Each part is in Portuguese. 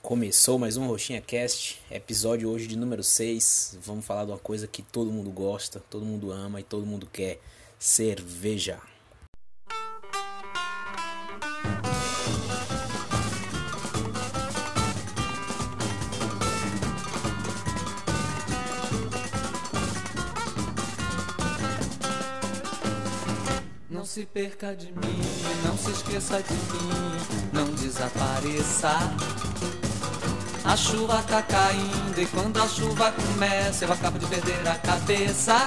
Começou mais um Roxinha Cast, episódio hoje de número 6. Vamos falar de uma coisa que todo mundo gosta, todo mundo ama e todo mundo quer: cerveja. Se perca de mim, não se esqueça de mim, não desapareça. A chuva tá caindo e quando a chuva começa eu acabo de perder a cabeça.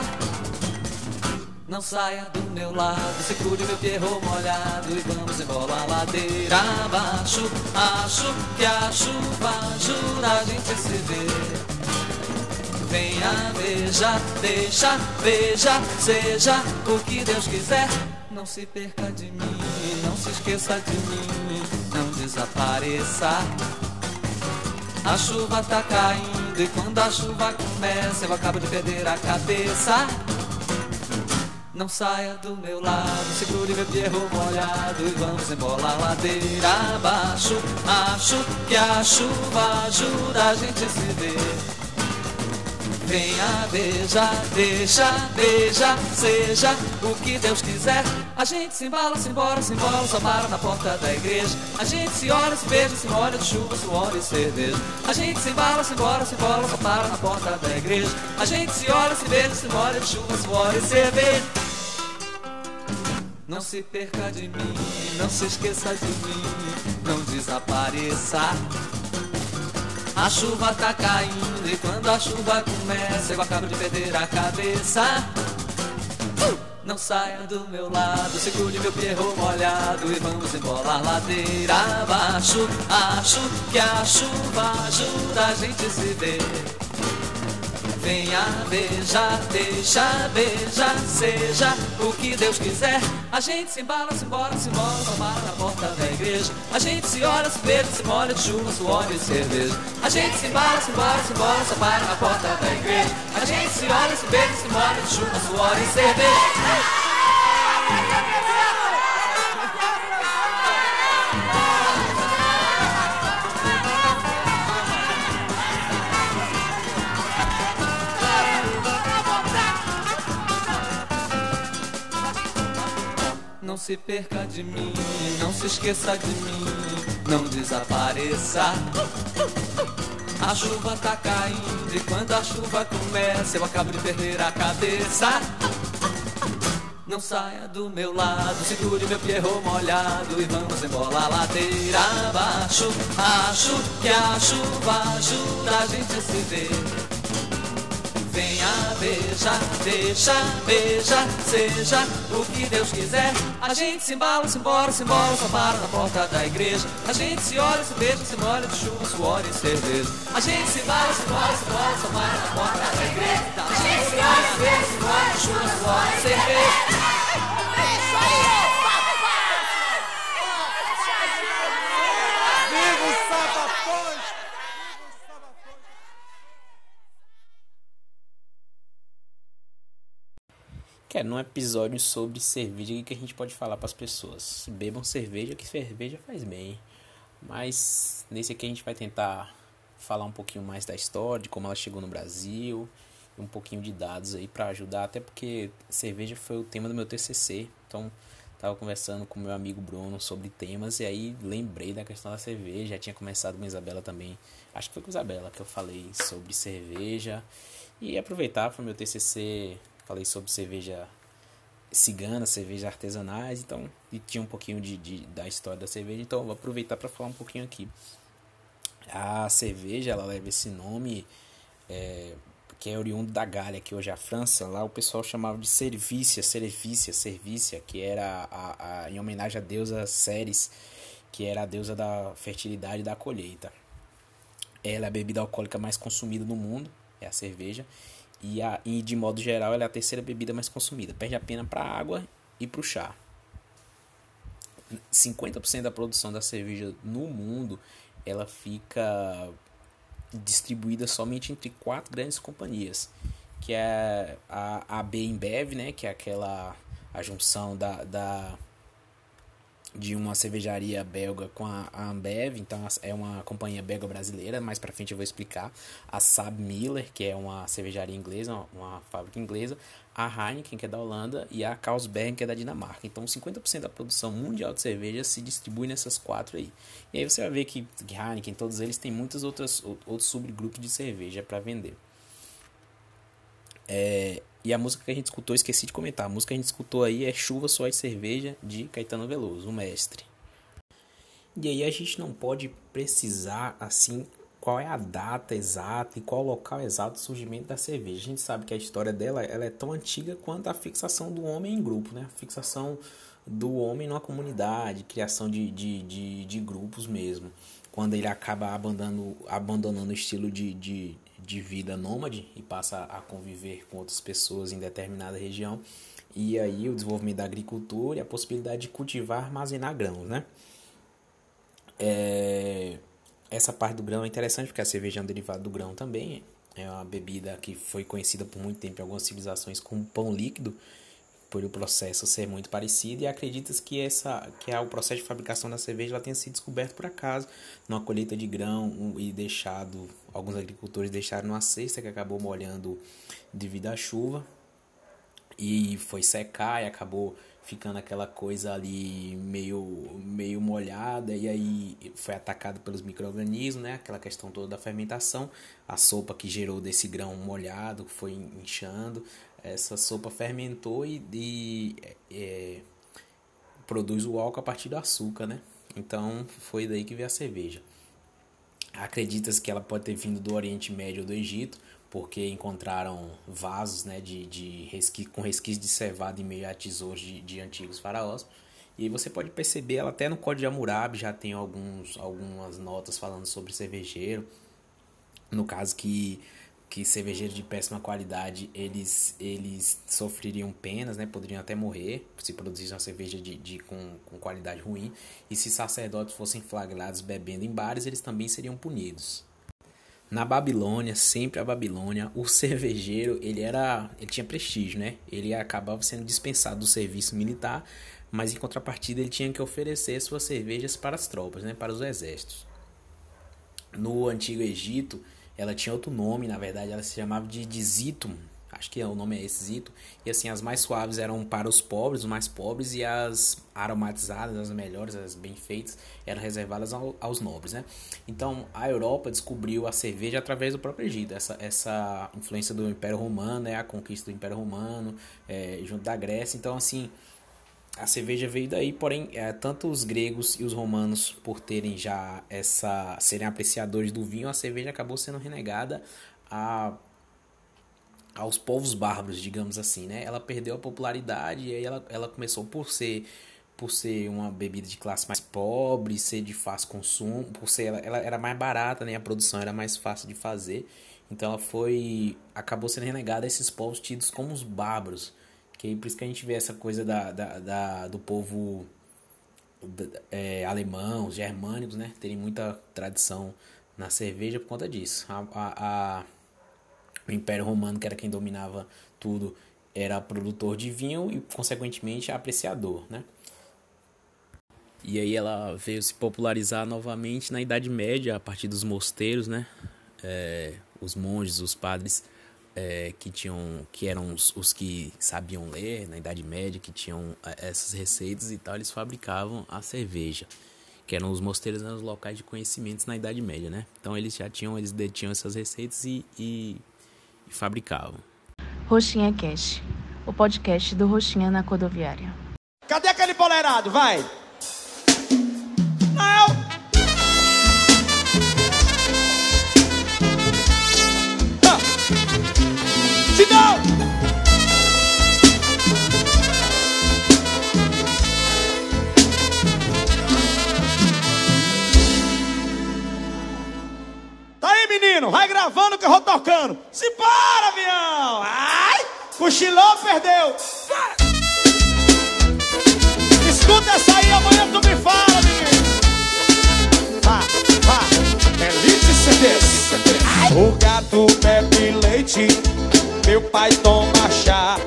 Não saia do meu lado, segure meu perro molhado e vamos embora a ladeira abaixo. Acho que a chuva ajuda a gente se ver. Venha, veja, deixa, veja, seja o que Deus quiser. Se perca de mim, não se esqueça de mim, não desapareça. A chuva tá caindo e quando a chuva começa eu acabo de perder a cabeça. Não saia do meu lado, segure meu perro molhado e vamos embora a ladeira abaixo. Acho que a chuva ajuda a gente a se ver. Venha, beija, deixa, beija, seja o que Deus quiser. A gente se embala, se embora, se embora, só para na porta da igreja. A gente se olha, se beija, se molha de chuva, suor e cerveja. A gente se embala, se embora, se embora, só para na porta da igreja. A gente se olha, se beija, se molha de chuva, suor e cerveja. Não se perca de mim, não se esqueça de mim, não desapareça. A chuva tá caindo e quando a chuva começa eu acabo de perder a cabeça. Não saia do meu lado, segure meu perro molhado e vamos embora a ladeira abaixo. Acho que a chuva ajuda a gente se ver. Venha, beija, deixa, beija, seja o que Deus quiser. A gente se embala, se embora, se embora, só para na porta da igreja. A gente se olha, se beija, se molha de chuva, suor e cerveja. A gente se embala, se embora, se embora, só para na porta da igreja. A gente se olha, se beija, se molha de chuva, suor e cerveja. Não se perca de mim, não se esqueça de mim, não desapareça. A chuva tá caindo e quando a chuva começa eu acabo de perder a cabeça. Não saia do meu lado, segure meu perro molhado e vamos embora a ladeira abaixo. Acho que a chuva ajuda a gente a se ver. Venha, beija, deixa, beija, seja o que Deus quiser. A gente se embala, se embora, se embora, só para na porta da igreja. A gente se olha, se beija, se molha de chuva, suor e cerveja. A gente se embala, se embora, se embora, só para na porta da igreja. A gente se olha, se beija, se molha de chuva, suor e cerveja. Que é num episódio sobre cerveja que a gente pode falar para as pessoas. Bebam cerveja, que cerveja faz bem. Mas nesse aqui a gente vai tentar falar um pouquinho mais da história, de como ela chegou no Brasil, um pouquinho de dados aí para ajudar, até porque cerveja foi o tema do meu TCC. Então, tava conversando com meu amigo Bruno sobre temas e aí lembrei da questão da cerveja. Já tinha começado com a Isabela também. Acho que foi com a Isabela que eu falei sobre cerveja. E aproveitar para o meu TCC, falei sobre cerveja cigana, cervejas artesanais, então e tinha um pouquinho de, de da história da cerveja, então vou aproveitar para falar um pouquinho aqui. A cerveja ela leva esse nome é, que é oriundo da Gália, que hoje é a França. Lá o pessoal chamava de Servícia, Servícia, Servícia, que era a, a, em homenagem à deusa Ceres, que era a deusa da fertilidade e da colheita. Ela é a bebida alcoólica mais consumida no mundo, é a cerveja. E, a, e de modo geral ela é a terceira bebida mais consumida. Perde a pena para a água e para o chá. 50% da produção da cerveja no mundo ela fica distribuída somente entre quatro grandes companhias. que é a AB InBev, né? Que é aquela a junção da, da de uma cervejaria belga com a, Ambev, então é uma companhia belga brasileira, mais para frente eu vou explicar. A Saab Miller, que é uma cervejaria inglesa, uma, fábrica inglesa, a Heineken, que é da Holanda, e a Carlsberg, que é da Dinamarca. Então 50% da produção mundial de cerveja se distribui nessas quatro aí. E aí você vai ver que Heineken, todos eles têm muitos outros, outros subgrupos de cerveja para vender. É, e a música que a gente escutou, esqueci de comentar. A música que a gente escutou aí é Chuva, Suor e Cerveja, de Caetano Veloso, o mestre. E aí a gente não pode precisar, assim, qual é a data exata e qual o local exato do surgimento da cerveja. A gente sabe que a história dela ela é tão antiga quanto a fixação do homem em grupo, né? A fixação do homem numa comunidade, criação de, de, de, de grupos mesmo. Quando ele acaba abandonando, abandonando o estilo de, de, de vida nômade e passa a conviver com outras pessoas em determinada região. E aí o desenvolvimento da agricultura e a possibilidade de cultivar, armazenar grãos, né? É... Essa parte do grão é interessante porque a cerveja é um derivado do grão também. É uma bebida que foi conhecida por muito tempo em algumas civilizações como pão líquido, por o processo ser muito parecido e acredita-se que essa que é o processo de fabricação da cerveja ela tenha sido descoberto por acaso numa colheita de grão e deixado alguns agricultores deixaram uma cesta que acabou molhando devido à chuva e foi secar e acabou ficando aquela coisa ali meio meio molhada e aí foi atacado pelos micro-organismos, né? Aquela questão toda da fermentação, a sopa que gerou desse grão molhado foi inchando, essa sopa fermentou e, e é, produz o álcool a partir do açúcar, né? Então foi daí que veio a cerveja. Acredita-se que ela pode ter vindo do Oriente Médio ou do Egito, porque encontraram vasos né, de, de resqui, com resquício de cevada em meio a tesouros de, de antigos faraós. E você pode perceber, ela até no Código de Hammurabi já tem alguns, algumas notas falando sobre cervejeiro. No caso que que cervejeiros de péssima qualidade eles eles sofreriam penas, né? Poderiam até morrer se produzissem uma cerveja de, de com, com qualidade ruim. E se sacerdotes fossem flagrados bebendo em bares, eles também seriam punidos. Na Babilônia, sempre a Babilônia, o cervejeiro, ele era, ele tinha prestígio, né? Ele acabava sendo dispensado do serviço militar, mas em contrapartida ele tinha que oferecer suas cervejas para as tropas, né, para os exércitos. No antigo Egito, ela tinha outro nome, na verdade, ela se chamava de, Zitum, acho que o nome é esse Zito, e assim, as mais suaves eram para os pobres, os mais pobres, e as aromatizadas, as melhores, as bem feitas, eram reservadas ao, aos nobres, né? Então, a Europa descobriu a cerveja através do próprio Egito, essa, essa influência do Império Romano, né? A conquista do Império Romano, é, junto da Grécia, então, assim... A cerveja veio daí, porém, é, tanto os gregos e os romanos, por terem já essa. serem apreciadores do vinho, a cerveja acabou sendo renegada a aos povos bárbaros, digamos assim, né? Ela perdeu a popularidade e aí ela, ela começou por ser por ser uma bebida de classe mais pobre, ser de fácil consumo, por ser ela, ela era mais barata, né? A produção era mais fácil de fazer. Então ela foi acabou sendo renegada a esses povos tidos como os bárbaros. Que por isso que a gente vê essa coisa da, da, da do povo é, alemão, germânicos, né? Terem muita tradição na cerveja por conta disso. a, a, a o Império Romano, que era quem dominava tudo, era produtor de vinho e, consequentemente, apreciador, né? E aí ela veio se popularizar novamente na Idade Média, a partir dos mosteiros, né? É, os monges, os padres é, que tinham, que eram os, os, que sabiam ler na Idade Média, que tinham é, essas receitas e tal, eles fabricavam a cerveja, que eram os mosteiros, eram os locais de conhecimentos na Idade Média, né? Então eles já tinham, eles detinham essas receitas e, e e fabricavam. Roxinha Cash, o podcast do Roxinha na Codoviária. Cadê aquele boleirado? Vai! Gravando que eu vou tocando. Se para, avião! Ai! Cochilou, perdeu. Escuta essa aí, amanhã tu me fala, menino. Vá, vá. CDs. O gato bebe leite Meu pai toma chá,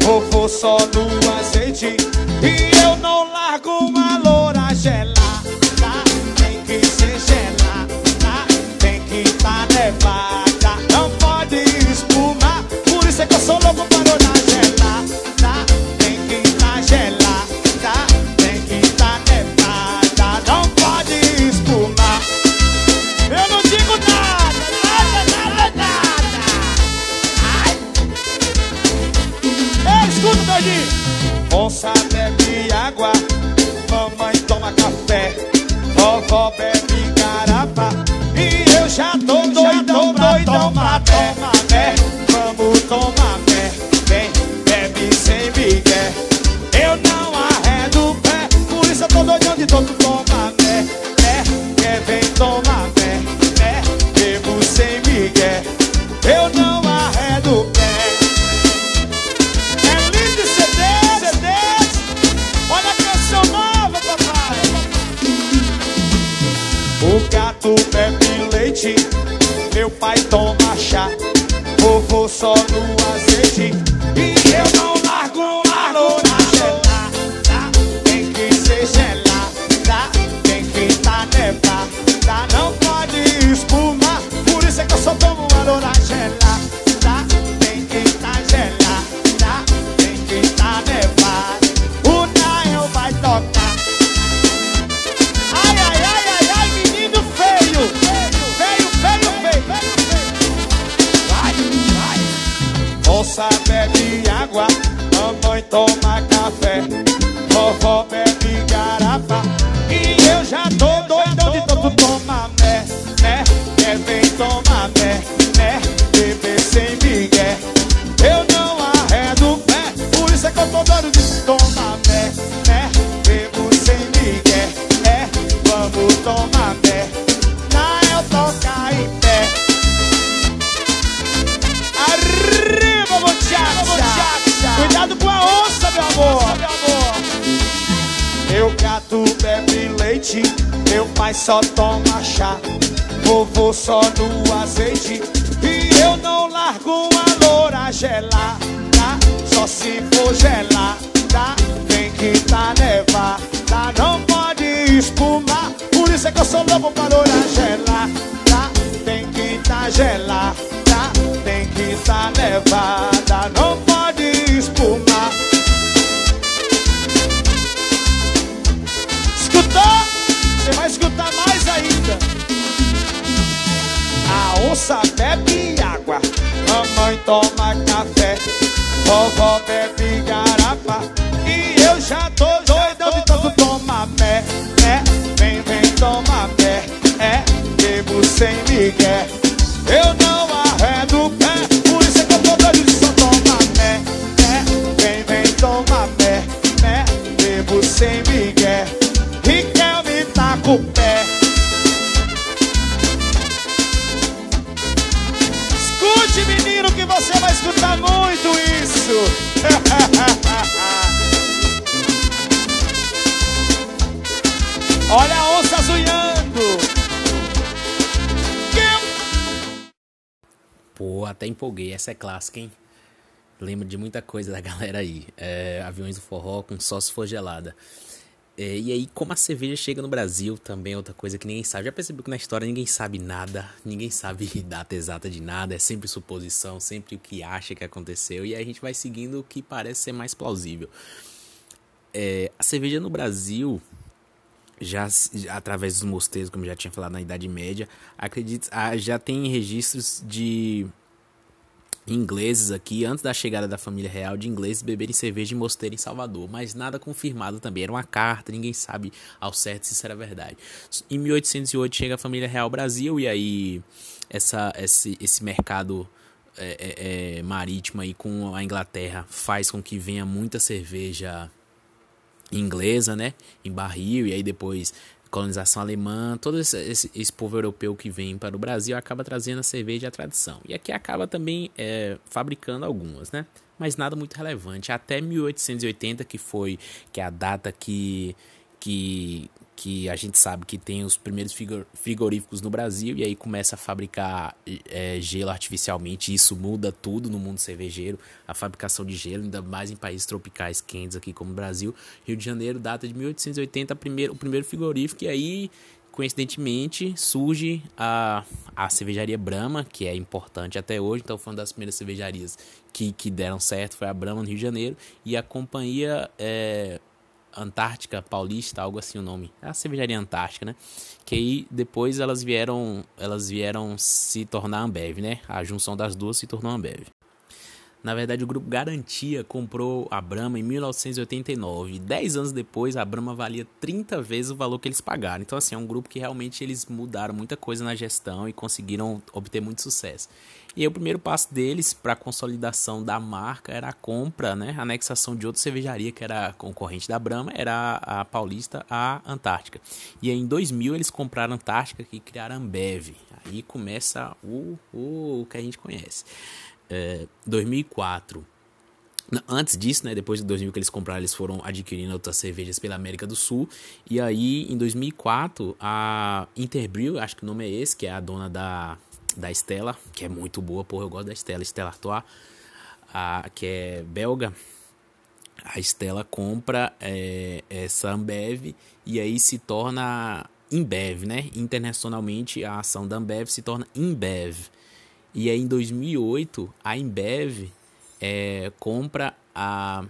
vovô só no azeite. E eu não largo uma loura gelada. Leite, meu pai toma chá, vovô só no azeite. E eu não bebe água, mamãe toma café, vovó bebe garapa. E eu já tô doidão de tanto tomar mé, né? Quer vem tomar mé, pai só toma chá, vovô só no azeite. E eu não largo uma loura gelada, só se for gelada, tem que tá nevada, não pode espumar. Por isso é que eu sou louco pra loura gelada, tem que tá gelada, tem que tá nevada, não toma café, vovó bebe garapa. E eu já tô doidão de tanto tomar mé, é, vem, vem tomar mé, é, bebo sem migué. Eu não empolguei. Essa é clássica, hein? Lembro de muita coisa da galera aí. É, aviões do forró com só se for gelada. É, e aí, como a cerveja chega no Brasil, também é outra coisa que ninguém sabe. Já percebeu que na história ninguém sabe nada, ninguém sabe data exata de nada, é sempre suposição, sempre o que acha que aconteceu, e aí a gente vai seguindo o que parece ser mais plausível. É, a cerveja no Brasil, já através dos mosteiros, como já tinha falado na Idade Média, acredito, já tem registros de ingleses aqui, antes da chegada da família real, de ingleses beberem cerveja em mosteiro em Salvador, mas nada confirmado também. Era uma carta, ninguém sabe ao certo se isso era verdade. Em 1808 chega a família real Brasil e aí essa, esse, esse mercado é, é, é, marítimo aí com a Inglaterra faz com que venha muita cerveja inglesa, né, em barril e aí depois colonização alemã, todo esse, esse, esse, povo europeu que vem para o Brasil acaba trazendo a cerveja e a tradição. E aqui acaba também é, fabricando algumas, né? Mas nada muito relevante. Até 1880, que foi que é a data que, que, que a gente sabe que tem os primeiros frigoríficos no Brasil e aí começa a fabricar é, gelo artificialmente. isso muda tudo no mundo cervejeiro, a fabricação de gelo, ainda mais em países tropicais quentes aqui como o Brasil. Rio de Janeiro, data de 1880, primeiro, o primeiro frigorífico, e aí coincidentemente surge a, a cervejaria Brahma, que é importante até hoje, então foi uma das primeiras cervejarias que, que deram certo, foi a Brahma no Rio de Janeiro, e a companhia é, Antártica Paulista, algo assim o nome. É a cervejaria Antártica, né? Que aí depois elas vieram, elas vieram se tornar Ambev, né? A junção das duas se tornou Ambev. Na verdade, o grupo Garantia comprou a Brahma em 1989. Dez anos depois, a Brahma valia 30 vezes o valor que eles pagaram. Então, assim, é um grupo que realmente eles mudaram muita coisa na gestão e conseguiram obter muito sucesso. E aí, o primeiro passo deles para a consolidação da marca era a compra, né, a anexação de outra cervejaria que era concorrente da Brahma, era a Paulista, a Antártica. E aí, em 2000 eles compraram a Antártica e criaram a Ambev. Aí começa o, o, o que a gente conhece. É, 2004 Antes disso, né, depois de 2000 que eles compraram, eles foram adquirindo outras cervejas pela América do Sul. E aí, em 2004, a Interbrew, acho que o nome é esse, que é a dona da da Estela, que é muito boa, porra, eu gosto da Estela, Estela Artois, a, que é belga. A Estela compra é, essa Ambev e aí se torna Imbev, né? Internacionalmente a ação da Ambev se torna Imbev. E aí em 2008 a Imbev é, compra a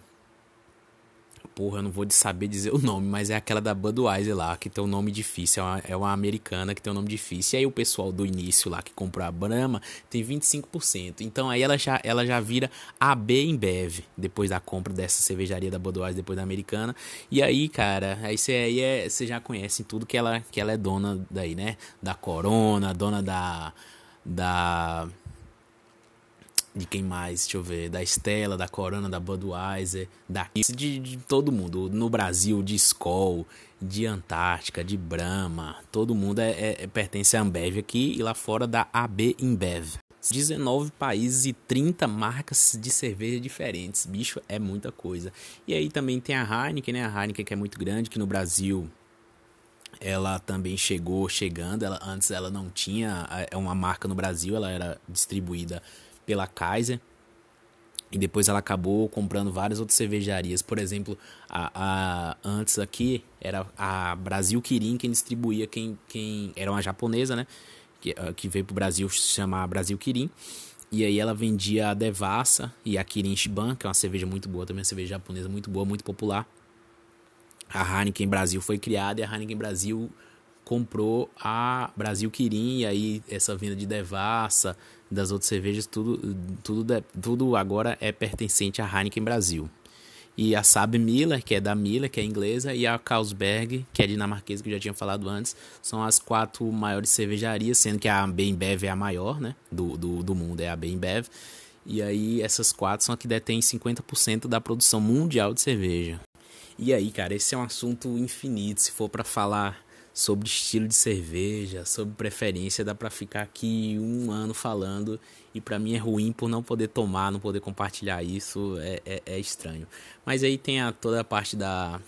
porra, eu não vou saber dizer o nome, mas é aquela da Budweiser lá, que tem um nome difícil, é uma, é uma americana que tem um nome difícil. E aí o pessoal do início lá que comprou a Brahma tem 25%. Então aí ela já, ela já vira AB Embev, depois da compra dessa cervejaria da Budweiser, depois da americana. E aí, cara, aí você aí é, já conhece tudo que ela, que ela é dona daí, né? Da Corona, dona da da de quem mais? Deixa eu ver. Da Estela, da Corona, da Budweiser, da de, de todo mundo. No Brasil, de Skol, de Antártica, de Brahma. Todo mundo é, é, é pertence à Ambev aqui e lá fora da AB Inbev. 19 países e 30 marcas de cerveja diferentes. Bicho, é muita coisa. E aí também tem a Heineken, né? A Heineken que é muito grande, que no Brasil ela também chegou chegando. Ela, antes ela não tinha é uma marca no Brasil, ela era distribuída pela Kaiser. E depois ela acabou comprando várias outras cervejarias. Por exemplo, a, a, antes aqui era a Brasil Kirin quem distribuía, quem, quem era uma japonesa, né? Que, ah, que veio pro Brasil se chamar Brasil Kirin. E aí ela vendia a Devassa e a Kirin Shiban, que é uma cerveja muito boa, também uma cerveja japonesa muito boa, muito popular. A Heineken Brasil foi criada e a Heineken Brasil comprou a Brasil Kirin e aí essa venda de Devassa, das outras cervejas, tudo, tudo, tudo agora é pertencente à Heineken Brasil. E a Saab Miller, que é da Miller, que é inglesa, e a Carlsberg, que é dinamarquesa, que eu já tinha falado antes, são as quatro maiores cervejarias, sendo que a Bembev é a maior, né, do, do, do mundo, é a Bembev. E aí essas quatro são as que detêm 50% da produção mundial de cerveja. E aí, cara, esse é um assunto infinito, se for para falar sobre estilo de cerveja, sobre preferência, dá para ficar aqui um ano falando. E para mim é ruim por não poder tomar, não poder compartilhar isso, é, é, é estranho. Mas aí tem a, toda a parte da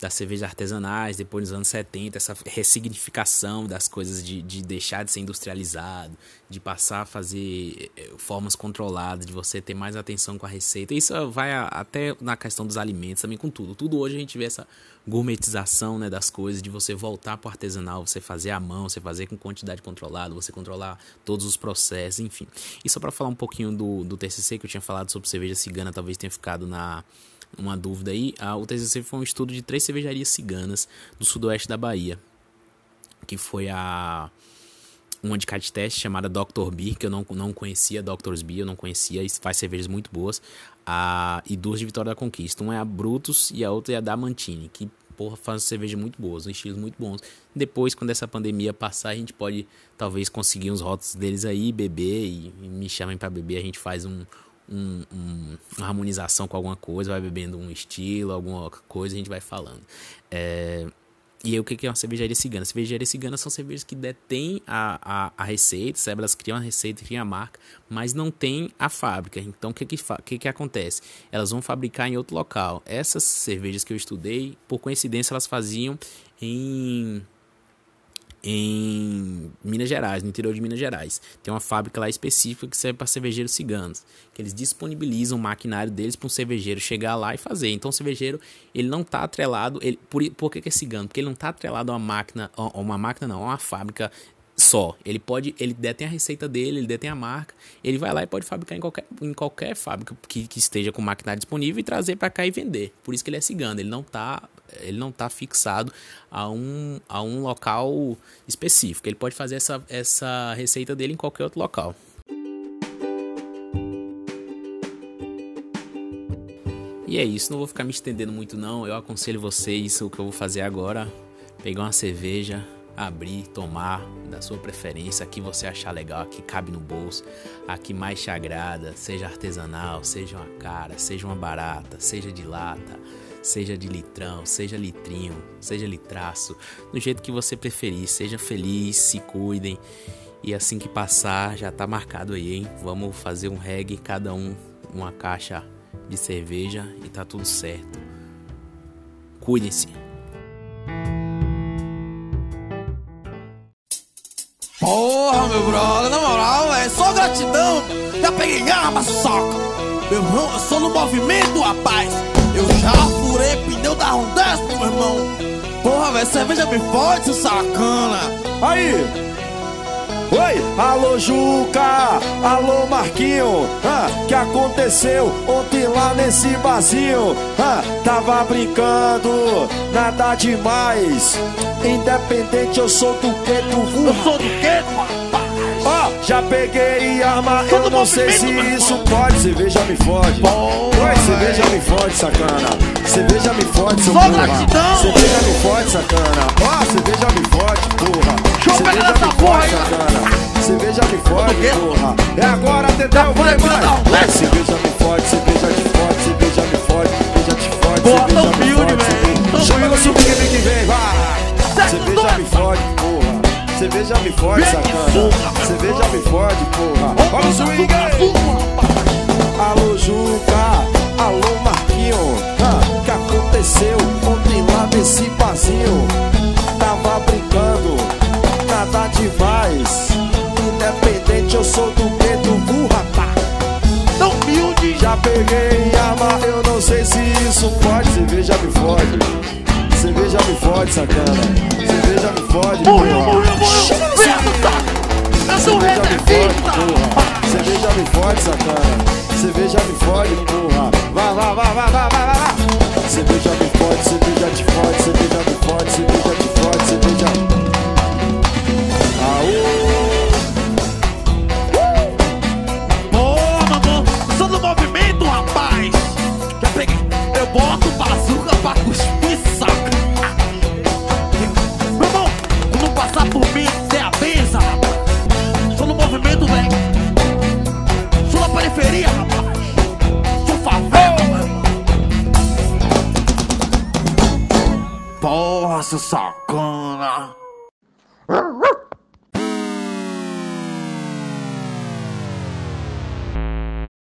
das cervejas artesanais, depois dos anos 70, essa ressignificação das coisas de, de deixar de ser industrializado, de passar a fazer eh, formas controladas, de você ter mais atenção com a receita. Isso vai até na questão dos alimentos, também com tudo. Tudo hoje a gente vê essa gourmetização né, das coisas, de você voltar para o artesanal, você fazer à mão, você fazer com quantidade controlada, você controlar todos os processos, enfim. E só para falar um pouquinho do, do TCC que eu tinha falado sobre cerveja cigana, talvez tenha ficado na uma dúvida aí, a, o TCC foi um estudo de três cervejarias ciganas do sudoeste da Bahia, que foi a uma de teste chamada Dr. Beer, que eu não, não conhecia, Doctor's Beer, eu não conhecia, e faz cervejas muito boas, a, e duas de Vitória da Conquista, uma é a Brutus e a outra é a da Mantini, que porra, faz cervejas muito boas, um estilos muito bons. Depois, quando essa pandemia passar, a gente pode talvez conseguir uns rótulos deles aí, beber, e, e me chamem para beber, a gente faz um, um, um, uma harmonização com alguma coisa, vai bebendo um estilo, alguma coisa, a gente vai falando. É, e aí, o que é uma cervejaria cigana? Cervejaria cigana são cervejas que detêm a, a, a receita, sabe? Elas criam a receita, criam a marca, mas não tem a fábrica. Então, o que que, que que acontece? Elas vão fabricar em outro local. Essas cervejas que eu estudei, por coincidência, elas faziam em em Minas Gerais, no interior de Minas Gerais. Tem uma fábrica lá específica que serve para cervejeiros ciganos, que eles disponibilizam o maquinário deles para um cervejeiro chegar lá e fazer. Então o cervejeiro, ele não está atrelado, ele, por, por que, que é cigano? Porque ele não está atrelado a uma máquina, a uma máquina não, a uma fábrica só. Ele pode, ele detém a receita dele, ele detém a marca, ele vai lá e pode fabricar em qualquer, em qualquer fábrica que, que esteja com maquinário disponível e trazer para cá e vender. Por isso que ele é cigano, ele não está ele não tá fixado a um, a um local específico. Ele pode fazer essa, essa receita dele em qualquer outro local. E é isso, não vou ficar me estendendo muito não. Eu aconselho vocês o que eu vou fazer agora, pegar uma cerveja, abrir, tomar da sua preferência, a que você achar legal, a que cabe no bolso, a que mais te agrada, seja artesanal, seja uma cara, seja uma barata, seja de lata, seja de litrão, seja litrinho, seja litraço, do jeito que você preferir, seja feliz, se cuidem. E assim que passar, já tá marcado aí, hein? Vamos fazer um reggae, cada um uma caixa de cerveja e tá tudo certo. Cuidem-se. Meu brother, na moral, é só gratidão. Já peguei arma, soca. Meu irmão, eu sou no movimento, rapaz. Eu já furei pneu da Rondesp, meu irmão. Porra, velho, cerveja bem forte, sacana. Aí! Oi, alô Juca, alô Marquinho, ah, que aconteceu ontem lá nesse barzinho? Ah, tava brincando, nada demais. Independente, eu sou do que tu Eu sou do rapaz? Ó, já peguei arma, eu não sei se isso pode. Cerveja me fode. Oi, cerveja me fode, sacana. Cerveja me fode, seu Só porra. gratidão. Cerveja me fode, sacana. Ó, cerveja me fode, porra. Deixa eu pegar Cerveja essa me porra fode, aí. sacana. Cerveja me fode, quê? porra. É agora, Dedéu, vai, vai, vai. cerveja me fode, cerveja te fode, cerveja me fode, cerveja te fode, Porra, cerveja tão me humilde, velho, Chama no subir que vem, vai. Cerveja me fode, porra. Cerveja me fode, Vem, sacana. Cerveja me fode, porra. Olha o swing aí. Alô, Juca. Alô, Marquinho. Nesse barzinho? Tava brincando, nada demais. Independente, eu sou do medo do rapaz. Tão humilde. Já peguei arma, eu não sei se isso pode. Cerveja me fode. Cerveja me fode, sacana. Cerveja me fode, Morreu, morreu, morreu. Vem, saco. Eu sou o rei da vida. Cerveja me fode, sacana. Cerveja me fode, porra.